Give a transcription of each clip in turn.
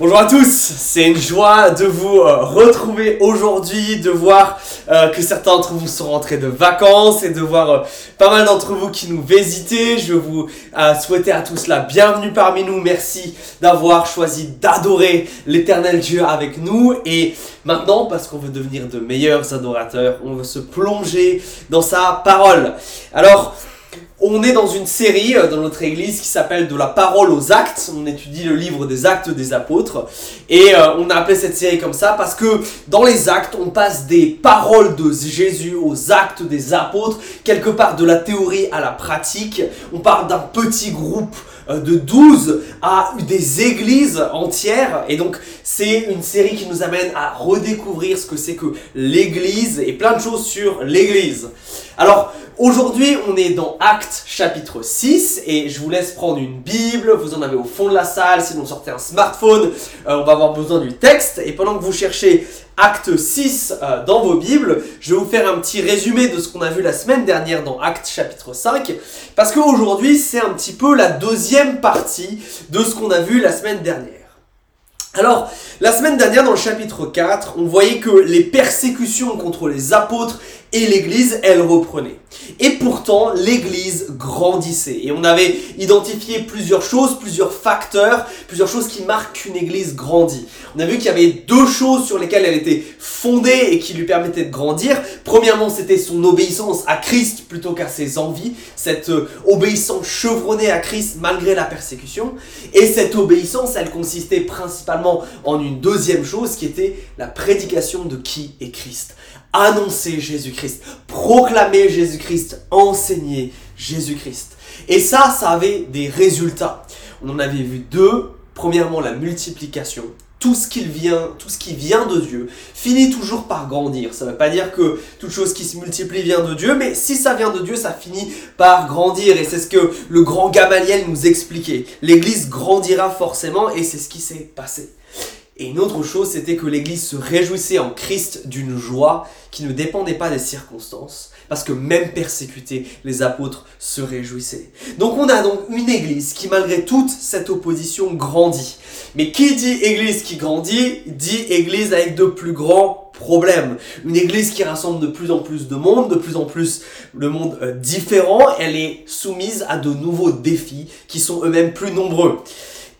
Bonjour à tous, c'est une joie de vous euh, retrouver aujourd'hui, de voir euh, que certains d'entre vous sont rentrés de vacances et de voir euh, pas mal d'entre vous qui nous visitez. Je vous souhaiter à tous la bienvenue parmi nous. Merci d'avoir choisi d'adorer l'éternel Dieu avec nous. Et maintenant, parce qu'on veut devenir de meilleurs adorateurs, on veut se plonger dans sa parole. Alors, on est dans une série euh, dans notre église qui s'appelle De la parole aux actes. On étudie le livre des actes des apôtres. Et euh, on a appelé cette série comme ça parce que dans les actes, on passe des paroles de Jésus aux actes des apôtres, quelque part de la théorie à la pratique. On parle d'un petit groupe de 12 à des églises entières. Et donc, c'est une série qui nous amène à redécouvrir ce que c'est que l'église et plein de choses sur l'église. Alors, Aujourd'hui, on est dans Actes chapitre 6 et je vous laisse prendre une Bible, vous en avez au fond de la salle, sinon sortez un smartphone, euh, on va avoir besoin du texte et pendant que vous cherchez Acte 6 euh, dans vos Bibles, je vais vous faire un petit résumé de ce qu'on a vu la semaine dernière dans Actes chapitre 5 parce qu'aujourd'hui, c'est un petit peu la deuxième partie de ce qu'on a vu la semaine dernière. Alors, la semaine dernière, dans le chapitre 4, on voyait que les persécutions contre les apôtres et l'Église, elle reprenait. Et pourtant, l'Église grandissait. Et on avait identifié plusieurs choses, plusieurs facteurs, plusieurs choses qui marquent qu'une Église grandit. On a vu qu'il y avait deux choses sur lesquelles elle était fondée et qui lui permettaient de grandir. Premièrement, c'était son obéissance à Christ plutôt qu'à ses envies. Cette euh, obéissance chevronnée à Christ malgré la persécution. Et cette obéissance, elle consistait principalement en une deuxième chose qui était la prédication de qui est Christ annoncer Jésus-Christ, proclamer Jésus-Christ, enseigner Jésus-Christ. Et ça, ça avait des résultats. On en avait vu deux. Premièrement, la multiplication. Tout ce, qui vient, tout ce qui vient de Dieu finit toujours par grandir. Ça ne veut pas dire que toute chose qui se multiplie vient de Dieu, mais si ça vient de Dieu, ça finit par grandir. Et c'est ce que le grand Gamaliel nous expliquait. L'Église grandira forcément et c'est ce qui s'est passé. Et une autre chose, c'était que l'Église se réjouissait en Christ d'une joie qui ne dépendait pas des circonstances, parce que même persécutés, les apôtres se réjouissaient. Donc on a donc une Église qui, malgré toute cette opposition, grandit. Mais qui dit Église qui grandit, dit Église avec de plus grands problèmes. Une Église qui rassemble de plus en plus de monde, de plus en plus le monde euh, différent, elle est soumise à de nouveaux défis qui sont eux-mêmes plus nombreux.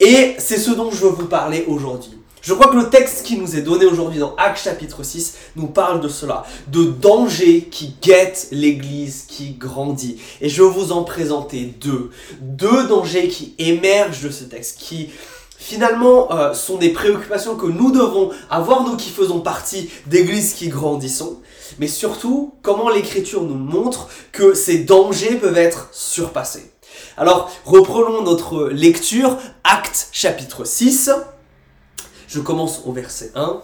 Et c'est ce dont je veux vous parler aujourd'hui. Je crois que le texte qui nous est donné aujourd'hui dans Actes chapitre 6 nous parle de cela, de dangers qui guettent l'Église qui grandit. Et je vais vous en présenter deux. Deux dangers qui émergent de ce texte, qui finalement euh, sont des préoccupations que nous devons avoir, nous qui faisons partie d'églises qui grandissons. Mais surtout, comment l'Écriture nous montre que ces dangers peuvent être surpassés. Alors, reprenons notre lecture, Actes chapitre 6. Je commence au verset 1.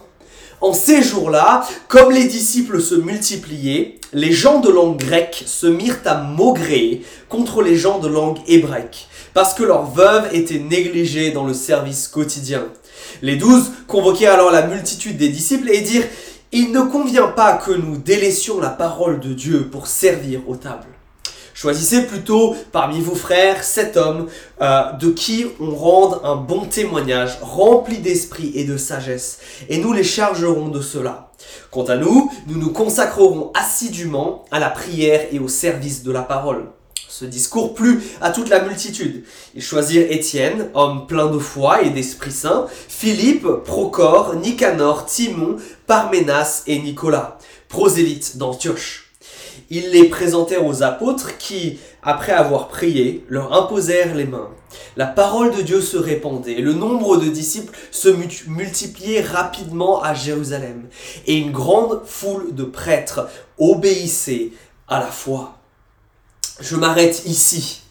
En ces jours-là, comme les disciples se multipliaient, les gens de langue grecque se mirent à maugréer contre les gens de langue hébraïque, parce que leurs veuves étaient négligées dans le service quotidien. Les douze convoquèrent alors la multitude des disciples et dirent Il ne convient pas que nous délaissions la parole de Dieu pour servir aux tables. Choisissez plutôt parmi vos frères sept hommes euh, de qui on rende un bon témoignage, rempli d'esprit et de sagesse, et nous les chargerons de cela. Quant à nous, nous nous consacrerons assidûment à la prière et au service de la parole. Ce discours plut à toute la multitude. Ils choisirent Étienne, homme plein de foi et d'Esprit Saint, Philippe, Procor, Nicanor, Timon, Parménas et Nicolas, prosélytes d'Antioche ils les présentèrent aux apôtres qui, après avoir prié, leur imposèrent les mains. La parole de Dieu se répandait, le nombre de disciples se multipliait rapidement à Jérusalem, et une grande foule de prêtres obéissait à la foi. Je m'arrête ici.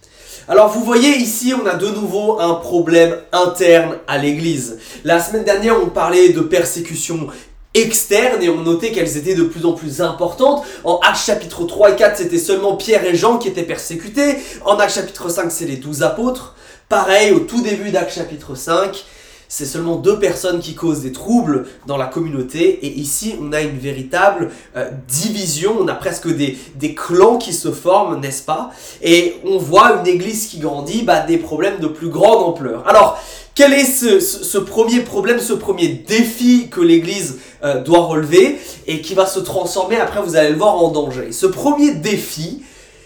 Alors vous voyez ici, on a de nouveau un problème interne à l'Église. La semaine dernière, on parlait de persécution externes et on notait qu'elles étaient de plus en plus importantes. En Actes chapitre 3 et 4, c'était seulement Pierre et Jean qui étaient persécutés. En Actes chapitre 5, c'est les douze apôtres. Pareil, au tout début d'Actes chapitre 5, c'est seulement deux personnes qui causent des troubles dans la communauté. Et ici, on a une véritable euh, division, on a presque des, des clans qui se forment, n'est-ce pas? Et on voit une église qui grandit, bah, des problèmes de plus grande ampleur. Alors, Quel est ce, premier problème, ce premier défi que l'Église euh, doit relever et qui va se transformer, après vous allez le voir, en danger Ce premier défi,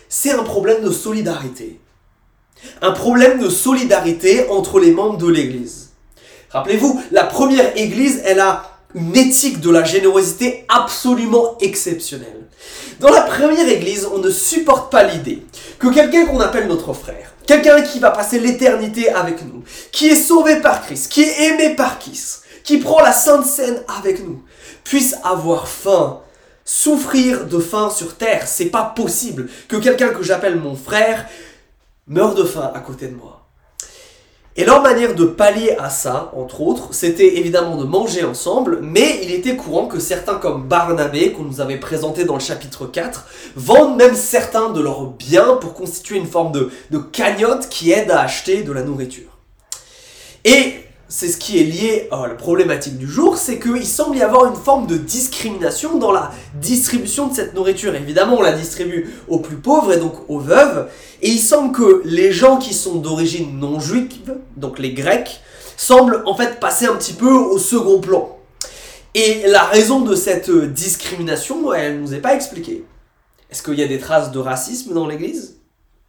c'est un problème de solidarité. Un problème de solidarité entre les membres de l'Église. Rappelez-vous, la première Église, elle a une éthique de la générosité absolument exceptionnelle. Dans la première Église, on ne supporte pas l'idée que quelqu'un qu'on appelle notre frère, quelqu'un qui va passer l'éternité avec nous, qui est sauvé par Christ, qui est aimé par Christ, qui prend la Sainte Seine avec nous, puisse avoir faim, souffrir de faim sur terre. C'est pas possible que quelqu'un que j'appelle mon frère meure de faim à côté de moi. Et leur manière de pallier à ça, entre autres, c'était évidemment de manger ensemble, mais il était courant que certains comme Barnabé, qu'on nous avait présenté dans le chapitre 4, vendent même certains de leurs biens pour constituer une forme de, de cagnotte qui aide à acheter de la nourriture. Et c'est ce qui est lié à la problématique du jour, c'est qu'il semble y avoir une forme de discrimination dans la distribution de cette nourriture. Évidemment, on la distribue aux plus pauvres et donc aux veuves, et il semble que les gens qui sont d'origine non juive, donc les Grecs, semblent en fait passer un petit peu au second plan. Et la raison de cette discrimination, elle ne nous est pas expliquée. Est-ce qu'il y a des traces de racisme dans l'Église?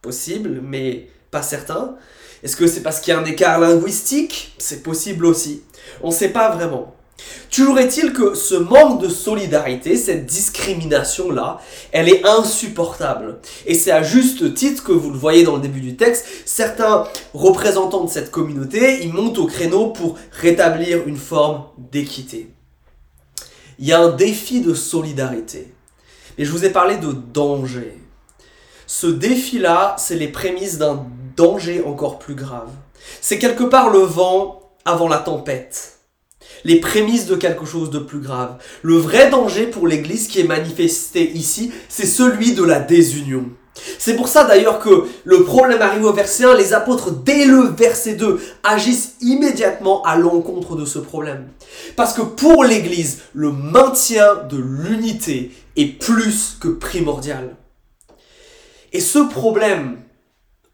Possible, mais pas certain. Est-ce que c'est parce qu'il y a un écart linguistique? C'est possible aussi. On ne sait pas vraiment. Toujours est-il que ce manque de solidarité, cette discrimination-là, elle est insupportable. Et c'est à juste titre que vous le voyez dans le début du texte, certains représentants de cette communauté, ils montent au créneau pour rétablir une forme d'équité. Il y a un défi de solidarité. Mais je vous ai parlé de danger. Ce défi-là, c'est les prémices d'un danger encore plus grave. C'est quelque part le vent avant la tempête. Les prémices de quelque chose de plus grave. Le vrai danger pour l'Église qui est manifesté ici, c'est celui de la désunion. C'est pour ça d'ailleurs que le problème arrive au verset 1, les apôtres dès le verset 2 agissent immédiatement à l'encontre de ce problème. Parce que pour l'Église, le maintien de l'unité est plus que primordial. Et ce problème,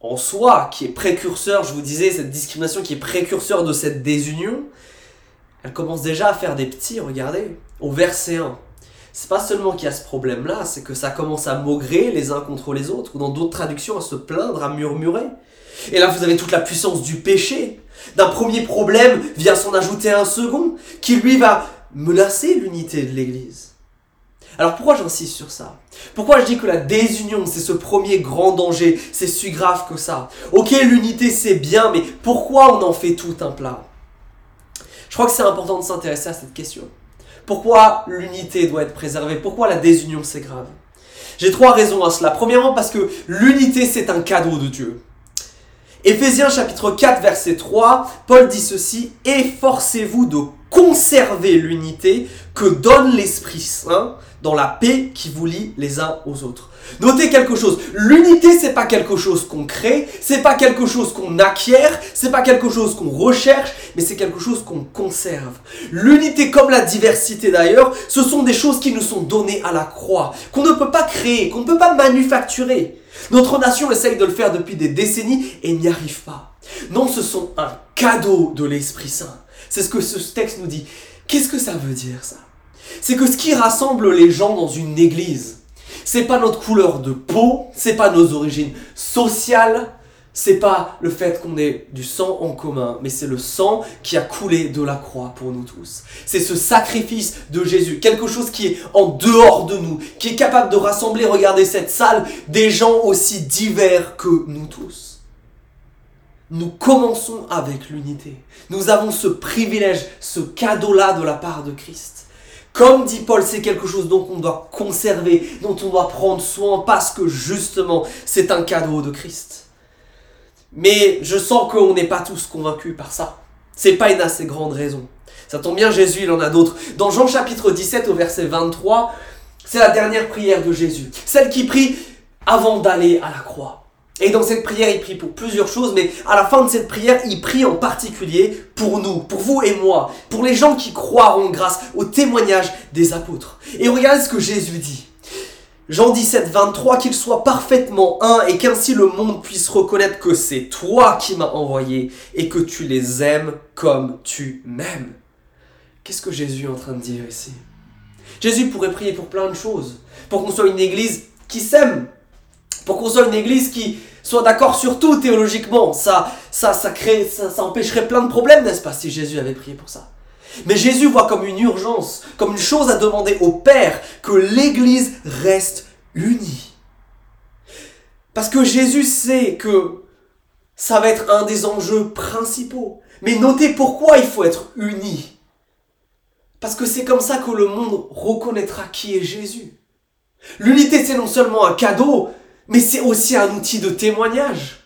en soi, qui est précurseur, je vous disais, cette discrimination qui est précurseur de cette désunion, elle commence déjà à faire des petits, regardez, au verset 1. C'est pas seulement qu'il y a ce problème-là, c'est que ça commence à maugrer les uns contre les autres, ou dans d'autres traductions, à se plaindre, à murmurer. Et là, vous avez toute la puissance du péché. D'un premier problème vient s'en ajouter un second, qui lui va menacer l'unité de l'Église. Alors pourquoi j'insiste sur ça? Pourquoi je dis que la désunion, c'est ce premier grand danger, c'est si grave que ça? Ok, l'unité c'est bien, mais pourquoi on en fait tout un plat? Je crois que c'est important de s'intéresser à cette question. Pourquoi l'unité doit être préservée? Pourquoi la désunion c'est grave? J'ai trois raisons à cela. Premièrement parce que l'unité c'est un cadeau de Dieu. Éphésiens chapitre 4 verset 3, Paul dit ceci, Efforcez-vous de conserver l'unité que donne l'Esprit Saint dans la paix qui vous lie les uns aux autres. Notez quelque chose, l'unité c'est pas quelque chose qu'on crée, c'est pas quelque chose qu'on acquiert, c'est pas quelque chose qu'on recherche, mais c'est quelque chose qu'on conserve. L'unité comme la diversité d'ailleurs, ce sont des choses qui nous sont données à la croix, qu'on ne peut pas créer, qu'on ne peut pas manufacturer. Notre nation essaye de le faire depuis des décennies et n'y arrive pas. Non, ce sont un cadeau de l'Esprit Saint. C'est ce que ce texte nous dit. Qu'est-ce que ça veut dire ça? C'est que ce qui rassemble les gens dans une église, c'est pas notre couleur de peau, c'est pas nos origines sociales, c'est pas le fait qu'on ait du sang en commun, mais c'est le sang qui a coulé de la croix pour nous tous. C'est ce sacrifice de Jésus, quelque chose qui est en dehors de nous, qui est capable de rassembler, regardez cette salle, des gens aussi divers que nous tous. Nous commençons avec l'unité. Nous avons ce privilège, ce cadeau-là de la part de Christ. Comme dit Paul, c'est quelque chose dont on doit conserver, dont on doit prendre soin, parce que justement, c'est un cadeau de Christ. Mais je sens qu'on n'est pas tous convaincus par ça. C'est pas une assez grande raison. Ça tombe bien, Jésus, il en a d'autres. Dans Jean chapitre 17 au verset 23, c'est la dernière prière de Jésus. Celle qui prie avant d'aller à la croix. Et dans cette prière, il prie pour plusieurs choses, mais à la fin de cette prière, il prie en particulier pour nous, pour vous et moi, pour les gens qui croiront grâce au témoignage des apôtres. Et regardez ce que Jésus dit. Jean 17, 23, qu'ils soient parfaitement un et qu'ainsi le monde puisse reconnaître que c'est toi qui m'as envoyé et que tu les aimes comme tu m'aimes. Qu'est-ce que Jésus est en train de dire ici? Jésus pourrait prier pour plein de choses. Pour qu'on soit une église qui s'aime. Pour qu'on soit une église qui soit d'accord sur tout théologiquement. Ça, ça, ça, crée, ça, ça empêcherait plein de problèmes, n'est-ce pas, si Jésus avait prié pour ça? Mais Jésus voit comme une urgence, comme une chose à demander au Père, que l'Église reste unie. Parce que Jésus sait que ça va être un des enjeux principaux. Mais notez pourquoi il faut être uni. Parce que c'est comme ça que le monde reconnaîtra qui est Jésus. L'unité, c'est non seulement un cadeau, mais c'est aussi un outil de témoignage.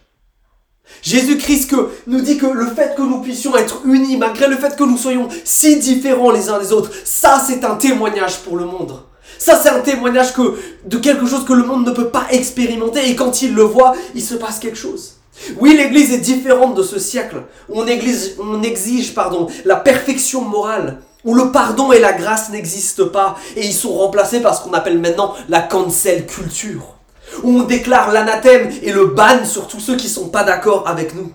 Jésus-Christ nous dit que le fait que nous puissions être unis, malgré le fait que nous soyons si différents les uns des autres, ça c'est un témoignage pour le monde. Ça c'est un témoignage que, de quelque chose que le monde ne peut pas expérimenter et quand il le voit, il se passe quelque chose. Oui, l'Église est différente de ce siècle où on exige, on exige pardon, la perfection morale, où le pardon et la grâce n'existent pas et ils sont remplacés par ce qu'on appelle maintenant la cancel culture où on déclare l'anathème et le ban sur tous ceux qui ne sont pas d'accord avec nous.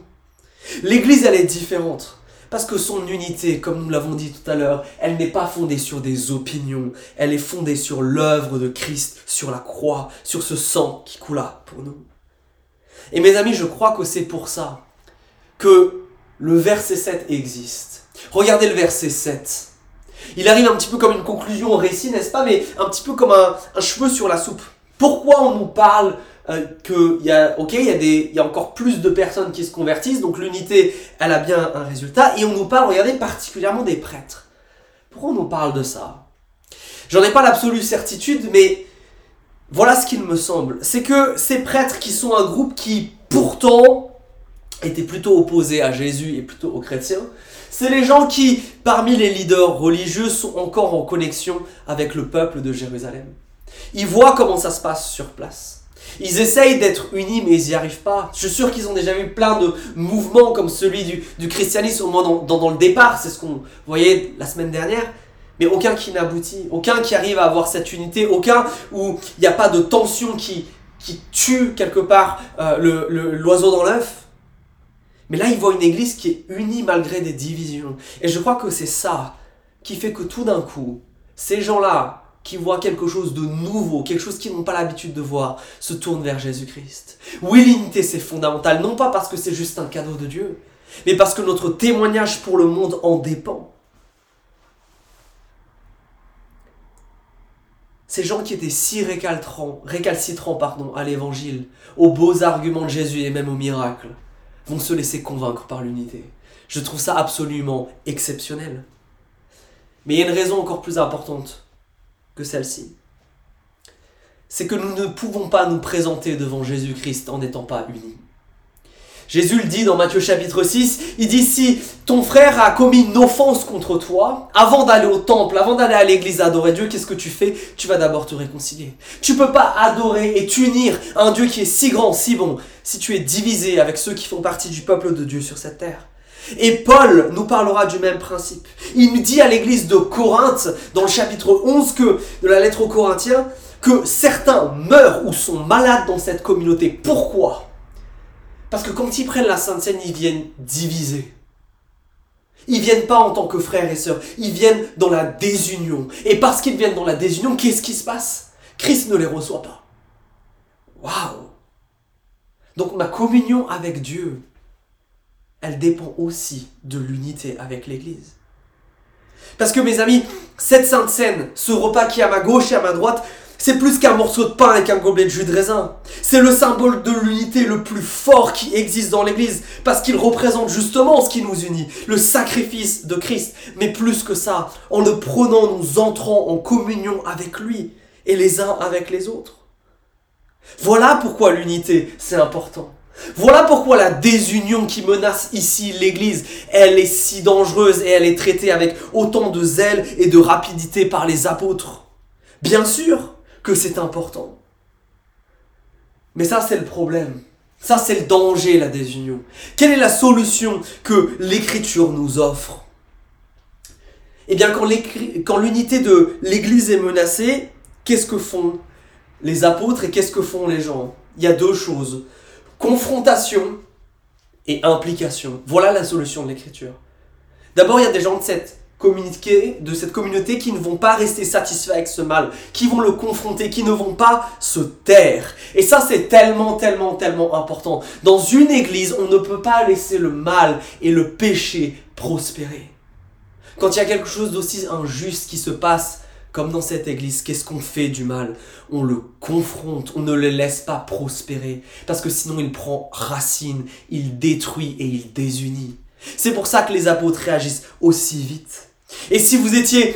L'Église, elle est différente. Parce que son unité, comme nous l'avons dit tout à l'heure, elle n'est pas fondée sur des opinions, elle est fondée sur l'œuvre de Christ, sur la croix, sur ce sang qui coula pour nous. Et mes amis, je crois que c'est pour ça que le verset 7 existe. Regardez le verset 7. Il arrive un petit peu comme une conclusion au récit, n'est-ce pas Mais un petit peu comme un, un cheveu sur la soupe. Pourquoi on nous parle euh, qu'il y a, il y, a y a encore plus de personnes qui se convertissent, donc l'unité, elle a bien un résultat, et on nous parle, regardez, particulièrement des prêtres. Pourquoi on nous parle de ça? J'en ai pas l'absolue certitude, mais voilà ce qu'il me semble. C'est que ces prêtres qui sont un groupe qui, pourtant, étaient plutôt opposés à Jésus et plutôt aux chrétiens, c'est les gens qui, parmi les leaders religieux, sont encore en connexion avec le peuple de Jérusalem. Ils voient comment ça se passe sur place. Ils essayent d'être unis, mais ils n'y arrivent pas. Je suis sûr qu'ils ont déjà vu plein de mouvements comme celui du, christianisme, au moins dans, le départ, c'est ce qu'on voyait la semaine dernière, mais aucun qui n'aboutit, aucun qui arrive à avoir cette unité, aucun où il n'y a pas de tension qui, qui tue quelque part euh, l'oiseau dans l'œuf. Mais là, ils voient une église qui est unie malgré des divisions. Et je crois que c'est ça qui fait que tout d'un coup, ces gens-là, qui voient quelque chose de nouveau, quelque chose qu'ils n'ont pas l'habitude de voir, se tournent vers Jésus-Christ. Oui, l'unité, c'est fondamental, non pas parce que c'est juste un cadeau de Dieu, mais parce que notre témoignage pour le monde en dépend. Ces gens qui étaient si récalcitrants, récalcitrants pardon, à l'évangile, aux beaux arguments de Jésus et même aux miracles, vont se laisser convaincre par l'unité. Je trouve ça absolument exceptionnel. Mais il y a une raison encore plus importante que celle-ci. C'est que nous ne pouvons pas nous présenter devant Jésus-Christ en n'étant pas unis. Jésus le dit dans Matthieu chapitre 6, il dit si ton frère a commis une offense contre toi, avant d'aller au temple, avant d'aller à l'église adorer Dieu, qu'est-ce que tu fais? Tu vas d'abord te réconcilier. Tu peux pas adorer et t'unir un Dieu qui est si grand, si bon, si tu es divisé avec ceux qui font partie du peuple de Dieu sur cette terre. Et Paul nous parlera du même principe. Il nous dit à l'église de Corinthe, dans le chapitre 11 que, de la lettre aux Corinthiens, que certains meurent ou sont malades dans cette communauté. Pourquoi? Parce que quand ils prennent la Sainte Seine, ils viennent diviser. Ils viennent pas en tant que frères et sœurs, ils viennent dans la désunion. Et parce qu'ils viennent dans la désunion, qu'est-ce qui se passe? Christ ne les reçoit pas. Waouh Donc ma communion avec Dieu, elle dépend aussi de l'unité avec l'Église. Parce que mes amis, cette sainte scène, ce repas qui est à ma gauche et à ma droite, c'est plus qu'un morceau de pain avec un gobelet de jus de raisin. C'est le symbole de l'unité le plus fort qui existe dans l'Église, parce qu'il représente justement ce qui nous unit, le sacrifice de Christ. Mais plus que ça, en le prenant, nous entrons en communion avec lui et les uns avec les autres. Voilà pourquoi l'unité, c'est important. Voilà pourquoi la désunion qui menace ici l'Église, elle est si dangereuse et elle est traitée avec autant de zèle et de rapidité par les apôtres. Bien sûr que c'est important. Mais ça, c'est le problème. Ça, c'est le danger, la désunion. Quelle est la solution que l'Écriture nous offre? Eh bien, quand l'unité de l'Église est menacée, qu'est-ce que font les apôtres et qu'est-ce que font les gens? Il y a deux choses. Confrontation et implication. Voilà la solution de l'écriture. D'abord, il y a des gens de cette de cette communauté qui ne vont pas rester satisfaits avec ce mal, qui vont le confronter, qui ne vont pas se taire. Et ça, c'est tellement, tellement, tellement important. Dans une église, on ne peut pas laisser le mal et le péché prospérer. Quand il y a quelque chose d'aussi injuste qui se passe, comme dans cette église, qu'est-ce qu'on fait du mal? On le confronte, on ne le laisse pas prospérer, parce que sinon il prend racine, il détruit et il désunit. C'est pour ça que les apôtres réagissent aussi vite. Et si vous étiez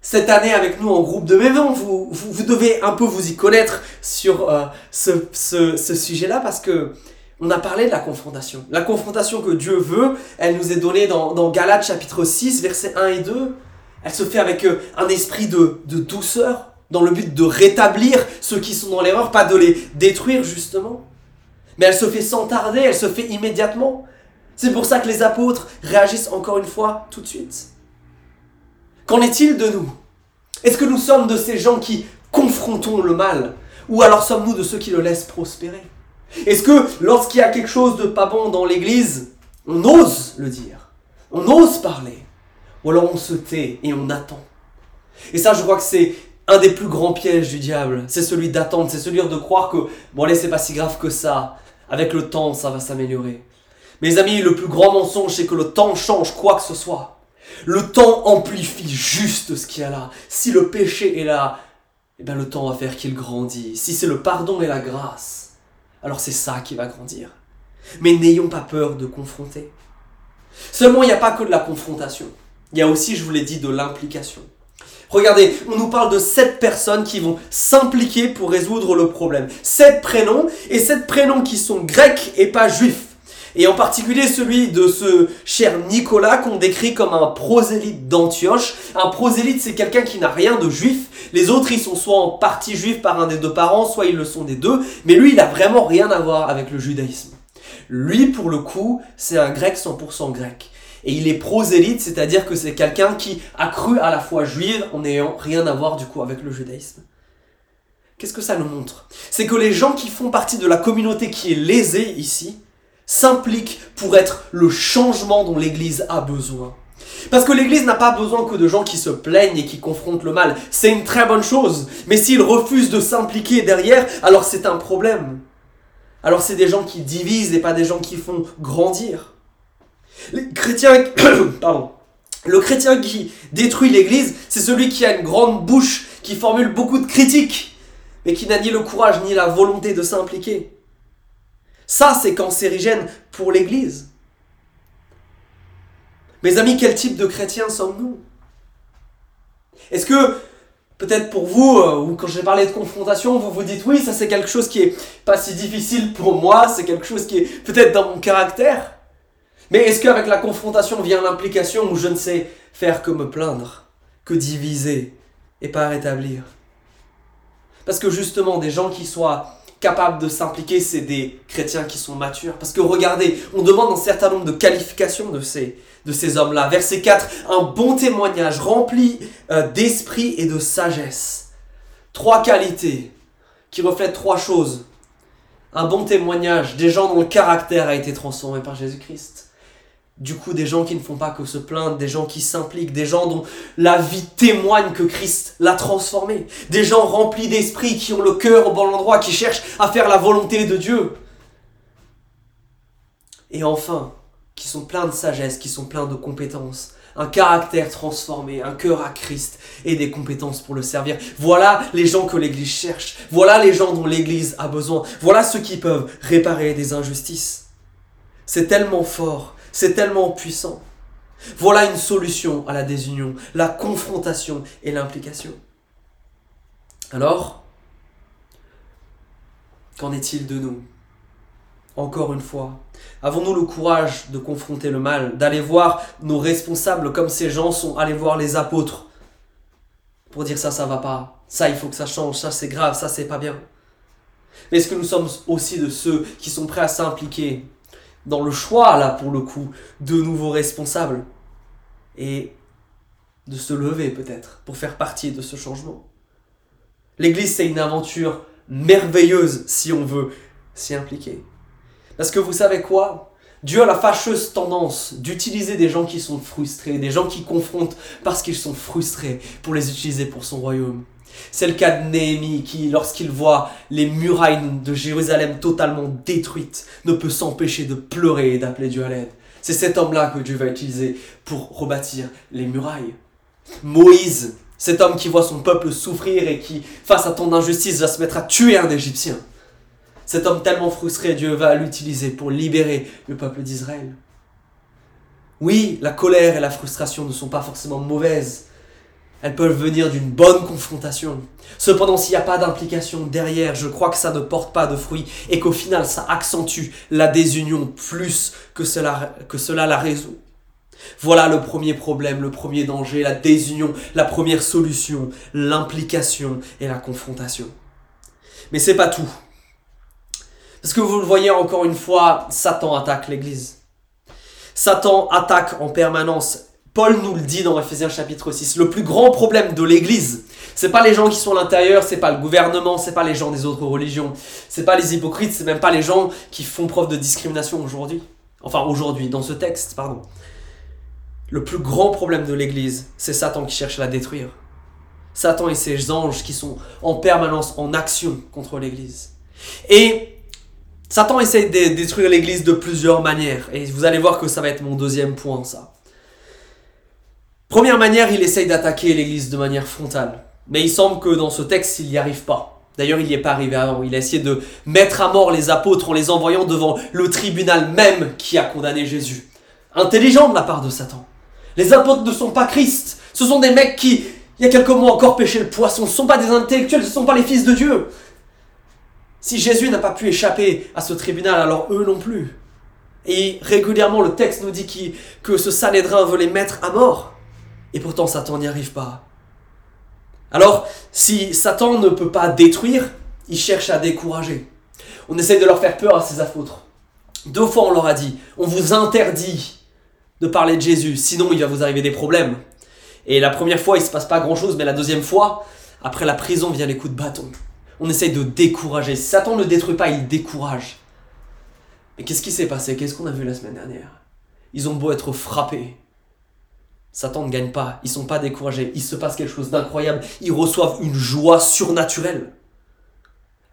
cette année avec nous en groupe de maison, vous, vous, devez un peu vous y connaître sur euh, ce, sujet-là parce que on a parlé de la confrontation. La confrontation que Dieu veut, elle nous est donnée dans, dans Galates chapitre 6, versets 1 et 2. Elle se fait avec euh, un esprit de, de douceur, dans le but de rétablir ceux qui sont dans l'erreur, pas de les détruire justement. Mais elle se fait sans tarder, elle se fait immédiatement. C'est pour ça que les apôtres réagissent encore une fois tout de suite. Qu'en est-il de nous? Est-ce que nous sommes de ces gens qui confrontons le mal? Ou alors sommes-nous de ceux qui le laissent prospérer? Est-ce que lorsqu'il y a quelque chose de pas bon dans l'Église, on ose le dire? On ose parler? Ou alors on se tait et on attend Et ça, je crois que c'est un des plus grands pièges du diable. C'est celui d'attendre, c'est celui de croire que, bon allez, c'est pas si grave que ça. Avec le temps, ça va s'améliorer. Mes amis, le plus grand mensonge, c'est que le temps change quoi que ce soit. Le temps amplifie juste ce qu'il y a là. Si le péché est là, eh bien le temps va faire qu'il grandit. Si c'est le pardon et la grâce, alors c'est ça qui va grandir. Mais n'ayons pas peur de confronter. Seulement, il n'y a pas que de la confrontation. Il y a aussi, je vous l'ai dit, de l'implication. Regardez, on nous parle de sept personnes qui vont s'impliquer pour résoudre le problème. Sept prénoms, et sept prénoms qui sont grecs et pas juifs et en particulier celui de ce cher Nicolas qu'on décrit comme un prosélyte d'Antioche. Un prosélyte, c'est quelqu'un qui n'a rien de juif. Les autres, ils sont soit en partie juifs par un des deux parents, soit ils le sont des deux, mais lui, il n'a vraiment rien à voir avec le judaïsme. Lui, pour le coup, c'est un grec 100% grec. Et il est prosélyte, c'est-à-dire que c'est quelqu'un qui a cru à la foi juive en n'ayant rien à voir du coup avec le judaïsme. Qu'est-ce que ça nous montre? C'est que les gens qui font partie de la communauté qui est lésée ici, s'implique pour être le changement dont l'Église a besoin. Parce que l'Église n'a pas besoin que de gens qui se plaignent et qui confrontent le mal. C'est une très bonne chose. Mais s'ils refusent de s'impliquer derrière, alors c'est un problème. Alors c'est des gens qui divisent et pas des gens qui font grandir. Le chrétien qui détruit l'Église, c'est celui qui a une grande bouche, qui formule beaucoup de critiques, mais qui n'a ni le courage ni la volonté de s'impliquer. Ça, c'est cancérigène pour l'Église. Mes amis, quel type de chrétiens sommes-nous? Est-ce que, peut-être pour vous, euh, ou quand j'ai parlé de confrontation, vous vous dites oui, ça c'est quelque chose qui est pas si difficile pour moi, c'est quelque chose qui est peut-être dans mon caractère? Mais est-ce qu'avec la confrontation vient l'implication où je ne sais faire que me plaindre, que diviser et pas rétablir? Parce que justement, des gens qui soient capables de s'impliquer, c'est des chrétiens qui sont matures. Parce que regardez, on demande un certain nombre de qualifications de ces, hommes-là. Verset 4, un bon témoignage rempli euh, d'esprit et de sagesse. Trois qualités qui reflètent trois choses. Un bon témoignage, des gens dont le caractère a été transformé par Jésus-Christ du coup des gens qui ne font pas que se plaindre, des gens qui s'impliquent, des gens dont la vie témoigne que Christ l'a transformé, des gens remplis d'esprit qui ont le cœur au bon endroit, qui cherchent à faire la volonté de Dieu. Et enfin, qui sont pleins de sagesse, qui sont pleins de compétences, un caractère transformé, un cœur à Christ et des compétences pour le servir. Voilà les gens que l'Église cherche, voilà les gens dont l'Église a besoin, voilà ceux qui peuvent réparer des injustices. C'est tellement fort c'est tellement puissant. Voilà une solution à la désunion, la confrontation et l'implication. Alors, qu'en est-il de nous? Encore une fois, avons-nous le courage de confronter le mal, d'aller voir nos responsables comme ces gens sont allés voir les apôtres? Pour dire ça, ça va pas, ça, il faut que ça change, ça, c'est grave, ça, c'est pas bien. Est-ce que nous sommes aussi de ceux qui sont prêts à s'impliquer? Dans le choix, là, pour le coup, de nouveaux responsables. Et de se lever, peut-être, pour faire partie de ce changement. L'Église, c'est une aventure merveilleuse si on veut s'y impliquer. Parce que vous savez quoi? Dieu a la fâcheuse tendance d'utiliser des gens qui sont frustrés, des gens qui confrontent parce qu'ils sont frustrés pour les utiliser pour son royaume. C'est le cas de Néhémie qui, lorsqu'il voit les murailles de Jérusalem totalement détruites, ne peut s'empêcher de pleurer et d'appeler Dieu à l'aide. C'est cet homme-là que Dieu va utiliser pour rebâtir les murailles. Moïse, cet homme qui voit son peuple souffrir et qui, face à tant d'injustice, va se mettre à tuer un Égyptien. Cet homme tellement frustré, Dieu va l'utiliser pour libérer le peuple d'Israël. Oui, la colère et la frustration ne sont pas forcément mauvaises, elles peuvent venir d'une bonne confrontation. Cependant, s'il n'y a pas d'implication derrière, je crois que ça ne porte pas de fruits et qu'au final, ça accentue la désunion plus que cela, que cela la résout. Voilà le premier problème, le premier danger, la désunion, la première solution, l'implication et la confrontation. Mais c'est pas tout. Parce que vous le voyez encore une fois, Satan attaque l'Église. Satan attaque en permanence Paul nous le dit dans Ephésiens chapitre 6. Le plus grand problème de l'Église, c'est pas les gens qui sont à l'intérieur, c'est pas le gouvernement, c'est pas les gens des autres religions, c'est pas les hypocrites, c'est même pas les gens qui font preuve de discrimination aujourd'hui. Enfin aujourd'hui, dans ce texte, pardon. Le plus grand problème de l'Église, c'est Satan qui cherche à la détruire. Satan et ses anges qui sont en permanence en action contre l'Église. Et Satan essaie de détruire l'Église de plusieurs manières. Et vous allez voir que ça va être mon deuxième point, ça. Première manière, il essaye d'attaquer l'Église de manière frontale. Mais il semble que dans ce texte, il n'y arrive pas. D'ailleurs, il n'y est pas arrivé avant. Il a essayé de mettre à mort les apôtres en les envoyant devant le tribunal même qui a condamné Jésus. Intelligent de la part de Satan. Les apôtres ne sont pas Christ. Ce sont des mecs qui, il y a quelques mois encore, pêchaient le poisson. Ce ne sont pas des intellectuels, ce ne sont pas les fils de Dieu. Si Jésus n'a pas pu échapper à ce tribunal, alors eux non plus. Et régulièrement, le texte nous dit que ce Sanhédrin veut les mettre à mort. Et pourtant Satan n'y arrive pas. Alors, si Satan ne peut pas détruire, il cherche à décourager. On essaye de leur faire peur à ses apôtres. Deux fois on leur a dit, on vous interdit de parler de Jésus, sinon il va vous arriver des problèmes. Et la première fois, il se passe pas grand-chose, mais la deuxième fois, après la prison, vient les coups de bâton. On essaye de décourager. Satan ne détruit pas, il décourage. Mais qu'est-ce qui s'est passé? Qu'est-ce qu'on a vu la semaine dernière? Ils ont beau être frappés, Satan ne gagne pas, ils sont pas découragés, il se passe quelque chose d'incroyable, ils reçoivent une joie surnaturelle.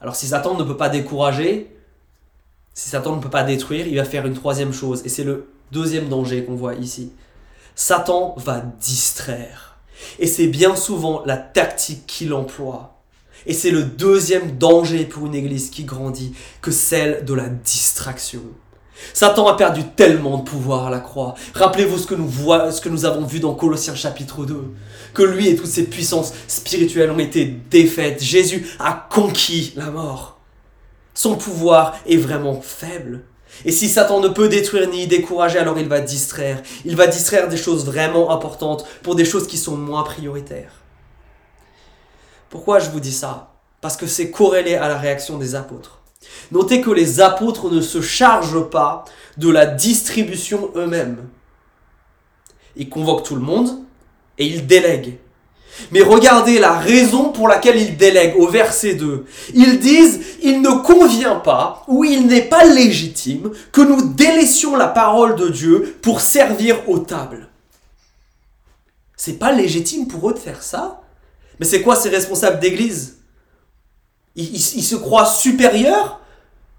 Alors si Satan ne peut pas décourager, si Satan ne peut pas détruire, il va faire une troisième chose, et c'est le deuxième danger qu'on voit ici. Satan va distraire. Et c'est bien souvent la tactique qu'il emploie. Et c'est le deuxième danger pour une église qui grandit que celle de la distraction. Satan a perdu tellement de pouvoir à la croix. Rappelez-vous ce que nous, ce que nous avons vu dans Colossiens chapitre 2. Que lui et toutes ses puissances spirituelles ont été défaites. Jésus a conquis la mort. Son pouvoir est vraiment faible. Et si Satan ne peut détruire ni décourager, alors il va distraire. Il va distraire des choses vraiment importantes pour des choses qui sont moins prioritaires. Pourquoi je vous dis ça? Parce que c'est corrélé à la réaction des apôtres. Notez que les apôtres ne se chargent pas de la distribution eux-mêmes. Ils convoquent tout le monde et ils délèguent. Mais regardez la raison pour laquelle ils délèguent au verset 2. Ils disent, il ne convient pas ou il n'est pas légitime que nous délaissions la parole de Dieu pour servir aux tables. C'est pas légitime pour eux de faire ça? Mais c'est quoi ces responsables d'église? Ils, ils, se croient supérieurs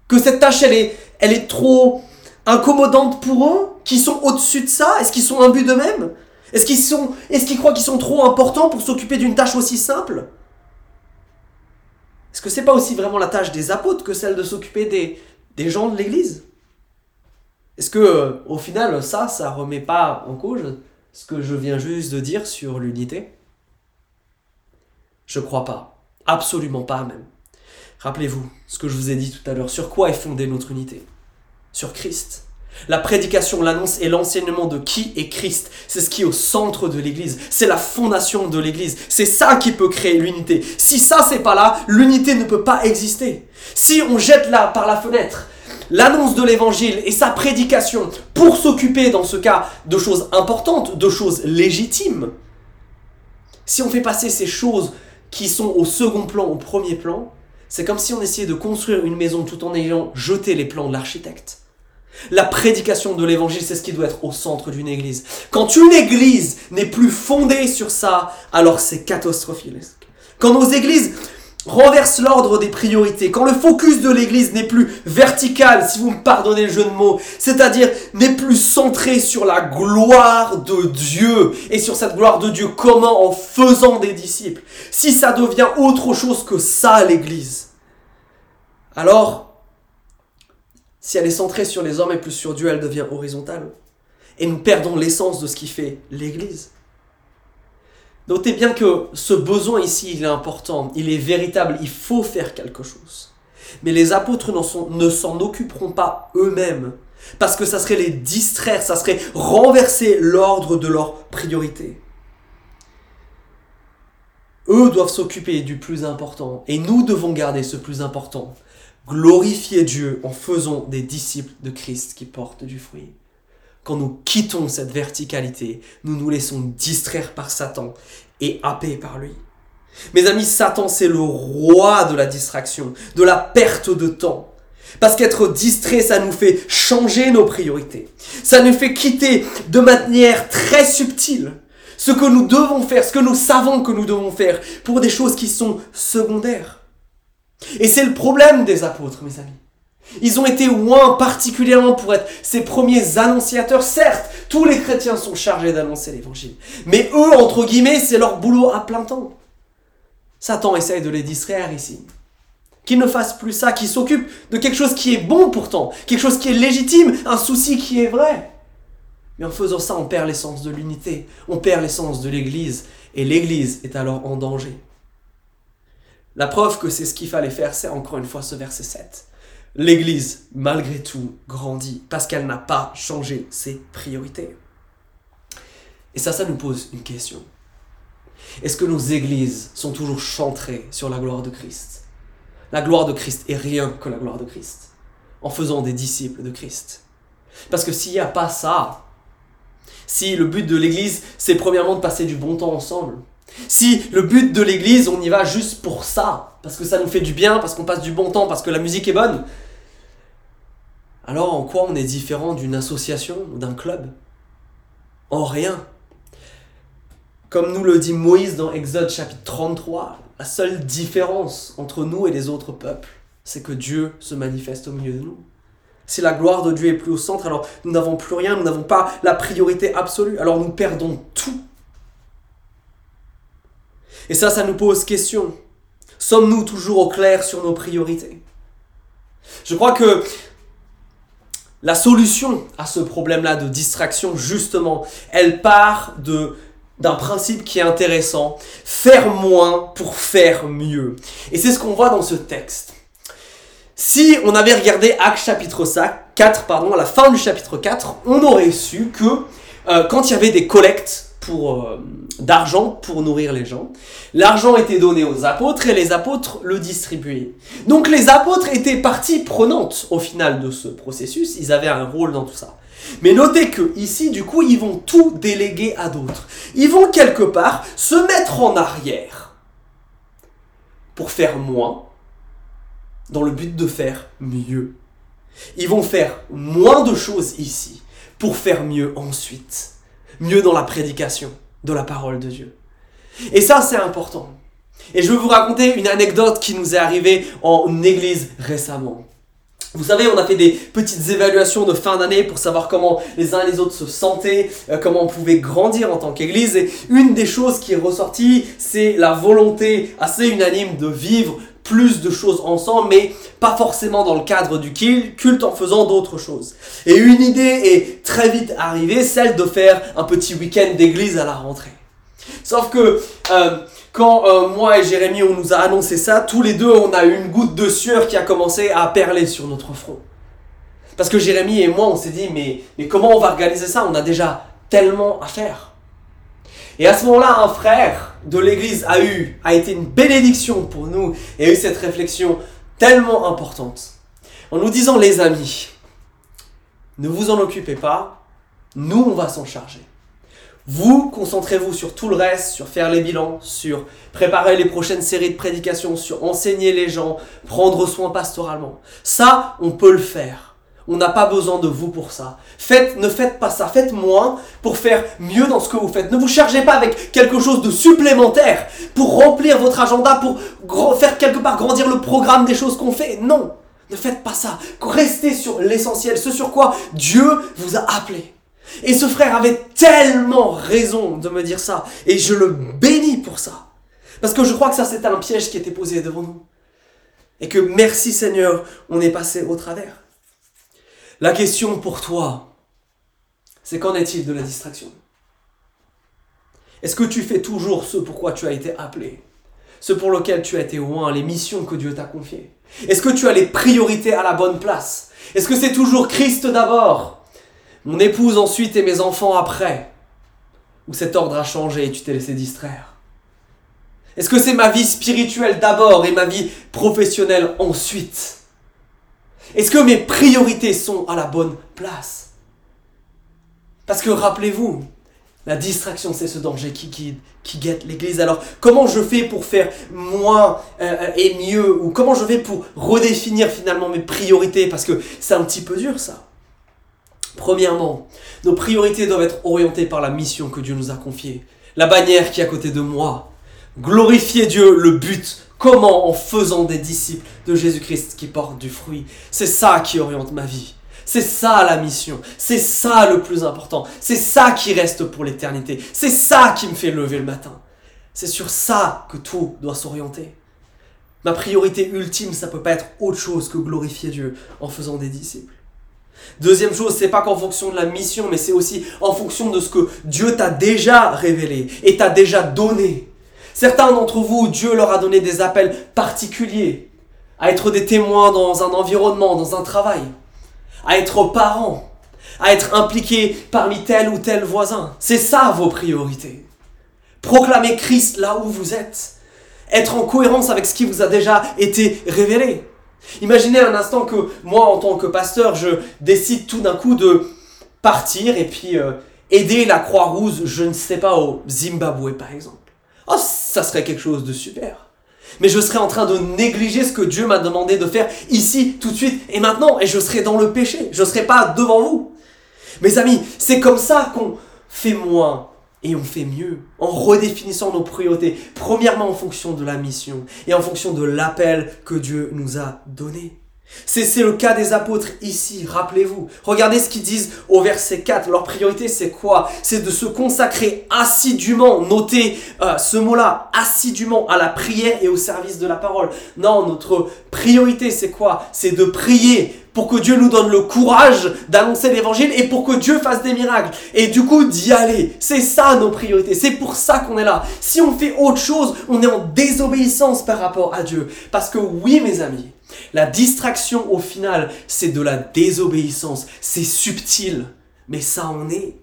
que cette tâche, elle est, trop incommodante pour eux Qu'ils sont au-dessus de ça? Est-ce qu'ils sont imbus d'eux-mêmes? Est-ce qu'ils sont, est-ce qu'ils croient qu'ils sont trop importants pour s'occuper d'une tâche aussi simple? Est-ce que c'est pas aussi vraiment la tâche des apôtres que celle de s'occuper des, des gens de l'Église? Est-ce que, au final, ça, ça remet pas en cause ce que je viens juste de dire sur l'unité? Je crois pas. Absolument pas même. Rappelez-vous ce que je vous ai dit tout à l'heure. Sur quoi est fondée notre unité Sur Christ. La prédication, l'annonce et l'enseignement de qui est Christ. C'est ce qui est au centre de l'Église. C'est la fondation de l'Église. C'est ça qui peut créer l'unité. Si ça, c'est pas là, l'unité ne peut pas exister. Si on jette là par la fenêtre l'annonce de l'évangile et sa prédication pour s'occuper, dans ce cas, de choses importantes, de choses légitimes, si on fait passer ces choses qui sont au second plan au premier plan, C'est comme si on essayait de construire une maison tout en ayant jeté les plans de l'architecte. La prédication de l'évangile, c'est ce qui doit être au centre d'une église. Quand une église n'est plus fondée sur ça, alors c'est catastrophique. Quand nos églises renversent l'ordre des priorités, quand le focus de l'église n'est plus vertical, si vous me pardonnez le jeu de mots, c'est-à-dire n'est plus centré sur la gloire de Dieu, et sur cette gloire de Dieu, comment en faisant des disciples, si ça devient autre chose que ça l'église, alors si elle est centrée sur les hommes et plus sur Dieu, elle devient horizontale. Et nous perdons l'essence de ce qui fait l'Église. Notez bien que ce besoin ici, il est important, il est véritable, il faut faire quelque chose. Mais les apôtres ne s'en occuperont pas eux-mêmes, parce que ça serait les distraire, ça serait renverser l'ordre de leur priorité. Eux doivent s'occuper du plus important, et nous devons garder ce plus important glorifier Dieu en faisant des disciples de Christ qui portent du fruit. Quand nous quittons cette verticalité, nous nous laissons distraire par Satan et happer par lui. Mes amis, Satan, c'est le roi de la distraction, de la perte de temps. Parce qu'être distrait, ça nous fait changer nos priorités. Ça nous fait quitter de manière très subtile ce que nous devons faire, ce que nous savons que nous devons faire, pour des choses qui sont secondaires. Et c'est le problème des apôtres, mes amis. Ils ont été loin particulièrement pour être ces premiers annonciateurs. Certes, tous les chrétiens sont chargés d'annoncer l'évangile. Mais eux, entre guillemets, c'est leur boulot à plein temps. Satan essaye de les distraire ici. Qu'ils ne fassent plus ça, qu'ils s'occupent de quelque chose qui est bon pourtant, quelque chose qui est légitime, un souci qui est vrai. Mais en faisant ça, on perd l'essence de l'unité, on perd l'essence de l'Église, et l'Église est alors en danger. La preuve que c'est ce qu'il fallait faire, c'est encore une fois ce verset 7. L'Église, malgré tout, grandit parce qu'elle n'a pas changé ses priorités. Et ça, ça nous pose une question. Est-ce que nos églises sont toujours centrées sur la gloire de Christ? La gloire de Christ est rien que la gloire de Christ, en faisant des disciples de Christ. Parce que s'il n'y a pas ça, si le but de l'Église, c'est premièrement de passer du bon temps ensemble, si le but de l'église, on y va juste pour ça, parce que ça nous fait du bien, parce qu'on passe du bon temps, parce que la musique est bonne, alors en quoi on est différent d'une association ou d'un club? En rien. Comme nous le dit Moïse dans Exode chapitre 33, la seule différence entre nous et les autres peuples, c'est que Dieu se manifeste au milieu de nous. Si la gloire de Dieu est plus au centre, alors nous n'avons plus rien, nous n'avons pas la priorité absolue, alors nous perdons tout et ça, ça nous pose question. Sommes-nous toujours au clair sur nos priorités? Je crois que la solution à ce problème-là de distraction, justement, elle part de d'un principe qui est intéressant, faire moins pour faire mieux. Et c'est ce qu'on voit dans ce texte. Si on avait regardé Actes chapitre 4, pardon, à la fin du chapitre 4, on aurait su que euh, quand il y avait des collectes pour euh, d'argent pour nourrir les gens. L'argent était donné aux apôtres et les apôtres le distribuaient. Donc les apôtres étaient partie prenante au final de ce processus, ils avaient un rôle dans tout ça. Mais notez que ici, du coup, ils vont tout déléguer à d'autres. Ils vont quelque part se mettre en arrière pour faire moins dans le but de faire mieux. Ils vont faire moins de choses ici pour faire mieux ensuite mieux dans la prédication de la parole de Dieu. Et ça, c'est important. Et je vais vous raconter une anecdote qui nous est arrivée en église récemment. Vous savez, on a fait des petites évaluations de fin d'année pour savoir comment les uns et les autres se sentaient, euh, comment on pouvait grandir en tant qu'église. Et une des choses qui est ressortie, c'est la volonté assez unanime de vivre plus de choses ensemble, mais pas forcément dans le cadre du culte en faisant d'autres choses. Et une idée est très vite arrivée, celle de faire un petit week-end d'église à la rentrée. Sauf que euh, quand euh, moi et Jérémy on nous a annoncé ça, tous les deux on a eu une goutte de sueur qui a commencé à perler sur notre front. Parce que Jérémy et moi on s'est dit mais, mais comment on va organiser ça? On a déjà tellement à faire. Et à ce moment-là, un frère de l'église a eu, a été une bénédiction pour nous et a eu cette réflexion tellement importante. En nous disant, les amis, ne vous en occupez pas, nous on va s'en charger. Vous, concentrez-vous sur tout le reste, sur faire les bilans, sur préparer les prochaines séries de prédications, sur enseigner les gens, prendre soin pastoralement. Ça, on peut le faire. On n'a pas besoin de vous pour ça. Faites, ne faites pas ça. Faites moins pour faire mieux dans ce que vous faites. Ne vous chargez pas avec quelque chose de supplémentaire pour remplir votre agenda, pour faire quelque part grandir le programme des choses qu'on fait. Non, ne faites pas ça. Restez sur l'essentiel, ce sur quoi Dieu vous a appelé. Et ce frère avait tellement raison de me dire ça. Et je le bénis pour ça. Parce que je crois que ça, c'était un piège qui était posé devant nous. Et que merci Seigneur, on est passé au travers. La question pour toi, c'est qu'en est-il de la distraction? Est-ce que tu fais toujours ce pour quoi tu as été appelé? Ce pour lequel tu as été loin, les missions que Dieu t'a confiées? Est-ce que tu as les priorités à la bonne place? Est-ce que c'est toujours Christ d'abord? Mon épouse ensuite et mes enfants après Ou cet ordre a changé et tu t'es laissé distraire? Est-ce que c'est ma vie spirituelle d'abord et ma vie professionnelle ensuite? Est-ce que mes priorités sont à la bonne place? Parce que rappelez-vous, la distraction, c'est ce danger qui qui guette l'Église. Alors, comment je fais pour faire moins euh, et mieux? Ou comment je fais pour redéfinir finalement mes priorités? Parce que c'est un petit peu dur ça. Premièrement, nos priorités doivent être orientées par la mission que Dieu nous a confiée. La bannière qui est à côté de moi. Glorifier Dieu, le but. Comment En faisant des disciples de Jésus-Christ qui portent du fruit. C'est ça qui oriente ma vie. C'est ça la mission. C'est ça le plus important. C'est ça qui reste pour l'éternité. C'est ça qui me fait lever le matin. C'est sur ça que tout doit s'orienter. Ma priorité ultime, ça peut pas être autre chose que glorifier Dieu en faisant des disciples. Deuxième chose, c'est pas qu'en fonction de la mission, mais c'est aussi en fonction de ce que Dieu t'a déjà révélé et t'a déjà donné. Certains d'entre vous, Dieu leur a donné des appels particuliers, à être des témoins dans un environnement, dans un travail, à être parents, à être impliqués parmi tel ou tel voisin. C'est ça vos priorités. Proclamer Christ là où vous êtes. Être en cohérence avec ce qui vous a déjà été révélé. Imaginez un instant que moi, en tant que pasteur, je décide tout d'un coup de partir et puis euh, aider la Croix-Rouge, je ne sais pas, au Zimbabwe par exemple. Oh, ça serait quelque chose de super. Mais je serais en train de négliger ce que Dieu m'a demandé de faire ici, tout de suite et maintenant, et je serais dans le péché. Je ne serais pas devant vous. Mes amis, c'est comme ça qu'on fait moins et on fait mieux en redéfinissant nos priorités, premièrement en fonction de la mission et en fonction de l'appel que Dieu nous a donné. C'est le cas des apôtres ici, rappelez-vous. Regardez ce qu'ils disent au verset 4. Leur priorité, c'est quoi? C'est de se consacrer assidûment, notez euh, ce mot-là, assidûment à la prière et au service de la parole. Non, notre priorité, c'est quoi? C'est de prier pour que Dieu nous donne le courage d'annoncer l'évangile et pour que Dieu fasse des miracles. Et du coup, d'y aller. C'est ça nos priorités. C'est pour ça qu'on est là. Si on fait autre chose, on est en désobéissance par rapport à Dieu. Parce que oui, mes amis, la distraction au final, c'est de la désobéissance. C'est subtil, mais ça en est.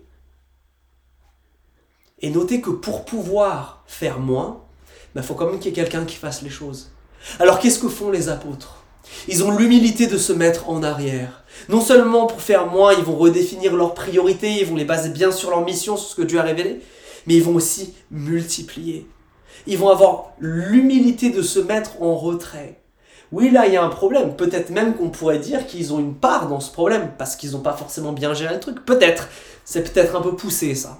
Et notez que pour pouvoir faire moins, il bah, faut quand même qu'il y ait quelqu'un qui fasse les choses. Alors qu'est-ce que font les apôtres? Ils ont l'humilité de se mettre en arrière. Non seulement pour faire moins, ils vont redéfinir leurs priorités, ils vont les baser bien sur leur mission, sur ce que Dieu a révélé, mais ils vont aussi multiplier. Ils vont avoir l'humilité de se mettre en retrait. Oui, là, il y a un problème. Peut-être même qu'on pourrait dire qu'ils ont une part dans ce problème, parce qu'ils n'ont pas forcément bien géré le truc. Peut-être. C'est peut-être un peu poussé, ça.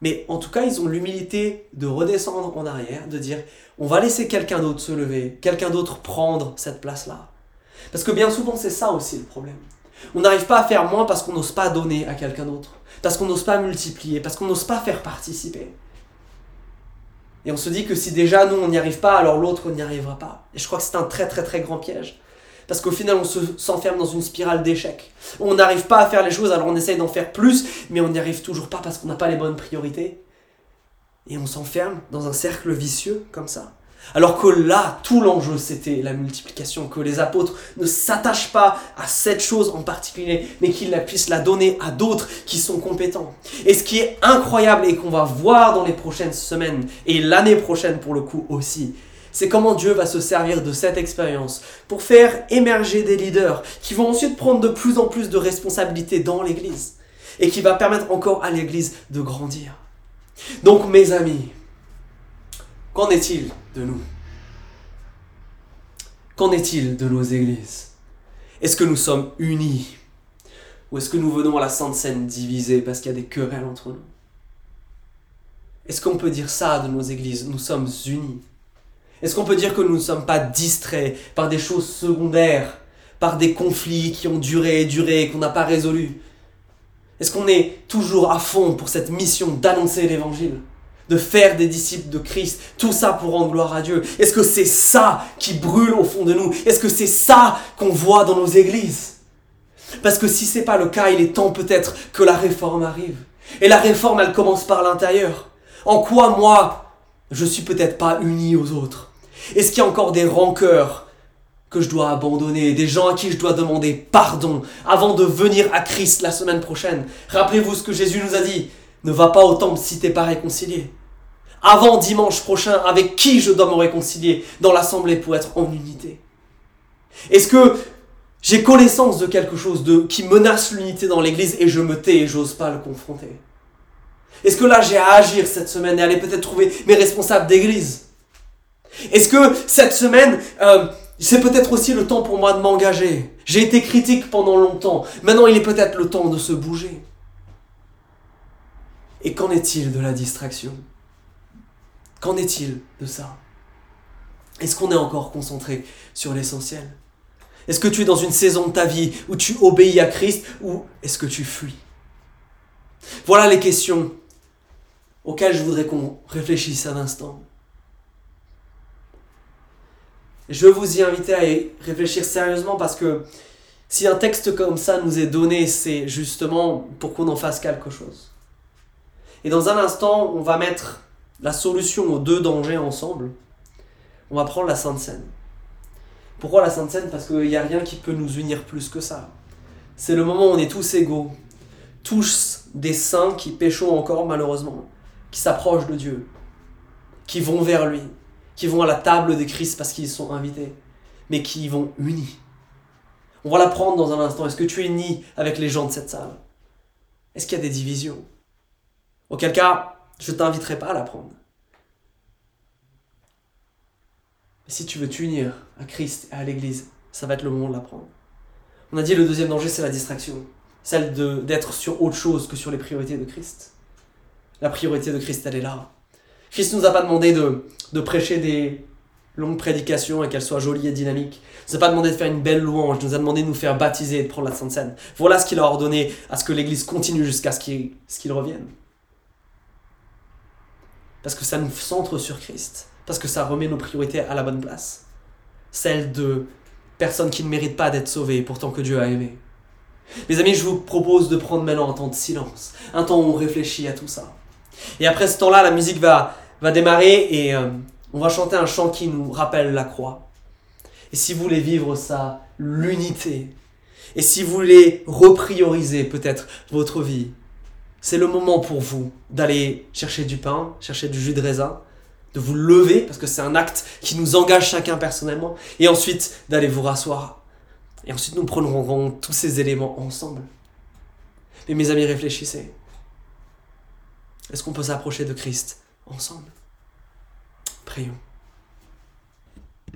Mais en tout cas, ils ont l'humilité de redescendre en arrière, de dire on va laisser quelqu'un d'autre se lever, quelqu'un d'autre prendre cette place-là. Parce que bien souvent, c'est ça aussi le problème. On n'arrive pas à faire moins parce qu'on n'ose pas donner à quelqu'un d'autre, parce qu'on n'ose pas multiplier, parce qu'on n'ose pas faire participer. Et on se dit que si déjà nous on n'y arrive pas, alors l'autre n'y arrivera pas. Et je crois que c'est un très très très grand piège. Parce qu'au final, on s'enferme dans une spirale d'échec. On n'arrive pas à faire les choses, alors on essaye d'en faire plus, mais on n'y arrive toujours pas parce qu'on n'a pas les bonnes priorités. Et on s'enferme dans un cercle vicieux comme ça. Alors que là, tout l'enjeu, c'était la multiplication, que les apôtres ne s'attachent pas à cette chose en particulier, mais qu'ils puissent la donner à d'autres qui sont compétents. Et ce qui est incroyable et qu'on va voir dans les prochaines semaines, et l'année prochaine pour le coup aussi, c'est comment Dieu va se servir de cette expérience pour faire émerger des leaders qui vont ensuite prendre de plus en plus de responsabilités dans l'Église. et qui va permettre encore à l'Église de grandir. Donc mes amis, qu'en est-il? Nous. Qu'en est-il de nos églises? Est-ce que nous sommes unis? Ou est-ce que nous venons à la Sainte Seine divisés parce qu'il y a des querelles entre nous? Est-ce qu'on peut dire ça de nos églises? Nous sommes unis. Est-ce qu'on peut dire que nous ne sommes pas distraits par des choses secondaires, par des conflits qui ont duré et duré et qu'on n'a pas résolus Est-ce qu'on est toujours à fond pour cette mission d'annoncer l'évangile? De faire des disciples de Christ, tout ça pour rendre gloire à Dieu. Est-ce que c'est ça qui brûle au fond de nous? Est-ce que c'est ça qu'on voit dans nos églises? Parce que si c'est pas le cas, il est temps peut-être que la réforme arrive. Et la réforme, elle commence par l'intérieur. En quoi moi, je suis peut-être pas uni aux autres? Est-ce qu'il y a encore des rancœurs que je dois abandonner, des gens à qui je dois demander pardon avant de venir à Christ la semaine prochaine? Rappelez-vous ce que Jésus nous a dit. Ne va pas au temple si t'es pas réconcilié avant dimanche prochain avec qui je dois me réconcilier dans l'assemblée pour être en unité. Est-ce que j'ai connaissance de quelque chose de, qui menace l'unité dans l'église et je me tais et j'ose pas le confronter? Est-ce que là j'ai à agir cette semaine et aller peut-être trouver mes responsables d'église? Est-ce que cette semaine, euh, c'est peut-être aussi le temps pour moi de m'engager? J'ai été critique pendant longtemps, maintenant il est peut-être le temps de se bouger. Et qu'en est-il de la distraction? Qu'en est-il de ça? Est-ce qu'on est encore concentré sur l'essentiel? Est-ce que tu es dans une saison de ta vie où tu obéis à Christ ou est-ce que tu fuis? Voilà les questions auxquelles je voudrais qu'on réfléchisse un instant. Je veux vous y inviter à y réfléchir sérieusement parce que si un texte comme ça nous est donné, c'est justement pour qu'on en fasse quelque chose. Et dans un instant, on va mettre la solution aux deux dangers ensemble, on va prendre la Sainte Seine. Pourquoi la Sainte Seine? Parce qu'il n'y a rien qui peut nous unir plus que ça. C'est le moment où on est tous égaux, tous des saints qui péchons encore malheureusement, qui s'approchent de Dieu, qui vont vers lui, qui vont à la table des Christ parce qu'ils sont invités, mais qui y vont unis. On va la prendre dans un instant. Est-ce que tu es uni avec les gens de cette salle? Est-ce qu'il y a des divisions? Auquel cas, je t'inviterai pas à l'apprendre. Mais si tu veux t'unir à Christ et à l'Église, ça va être le moment de l'apprendre. On a dit le deuxième danger, c'est la distraction. Celle d'être sur autre chose que sur les priorités de Christ. La priorité de Christ, elle est là. Christ ne nous a pas demandé de, de prêcher des longues prédications et qu'elles soient jolies et dynamiques. Il ne nous a pas demandé de faire une belle louange. Il nous a demandé de nous faire baptiser et de prendre la Sainte Seine. Voilà ce qu'il a ordonné à ce que l'Église continue jusqu'à ce qu'il revienne. Parce que ça nous centre sur Christ. Parce que ça remet nos priorités à la bonne place. Celle de personnes qui ne méritent pas d'être sauvées, pourtant que Dieu a aimé. Mes amis, je vous propose de prendre maintenant un temps de silence, un temps où on réfléchit à tout ça. Et après ce temps-là, la musique va, va démarrer et euh, on va chanter un chant qui nous rappelle la croix. Et si vous voulez vivre ça, l'unité, et si vous voulez reprioriser peut-être votre vie, c'est le moment pour vous d'aller chercher du pain, chercher du jus de raisin, de vous lever, parce que c'est un acte qui nous engage chacun personnellement, et ensuite d'aller vous rasseoir. Et ensuite nous prendrons tous ces éléments ensemble. Mais mes amis, réfléchissez. Est-ce qu'on peut s'approcher de Christ ensemble? Prions.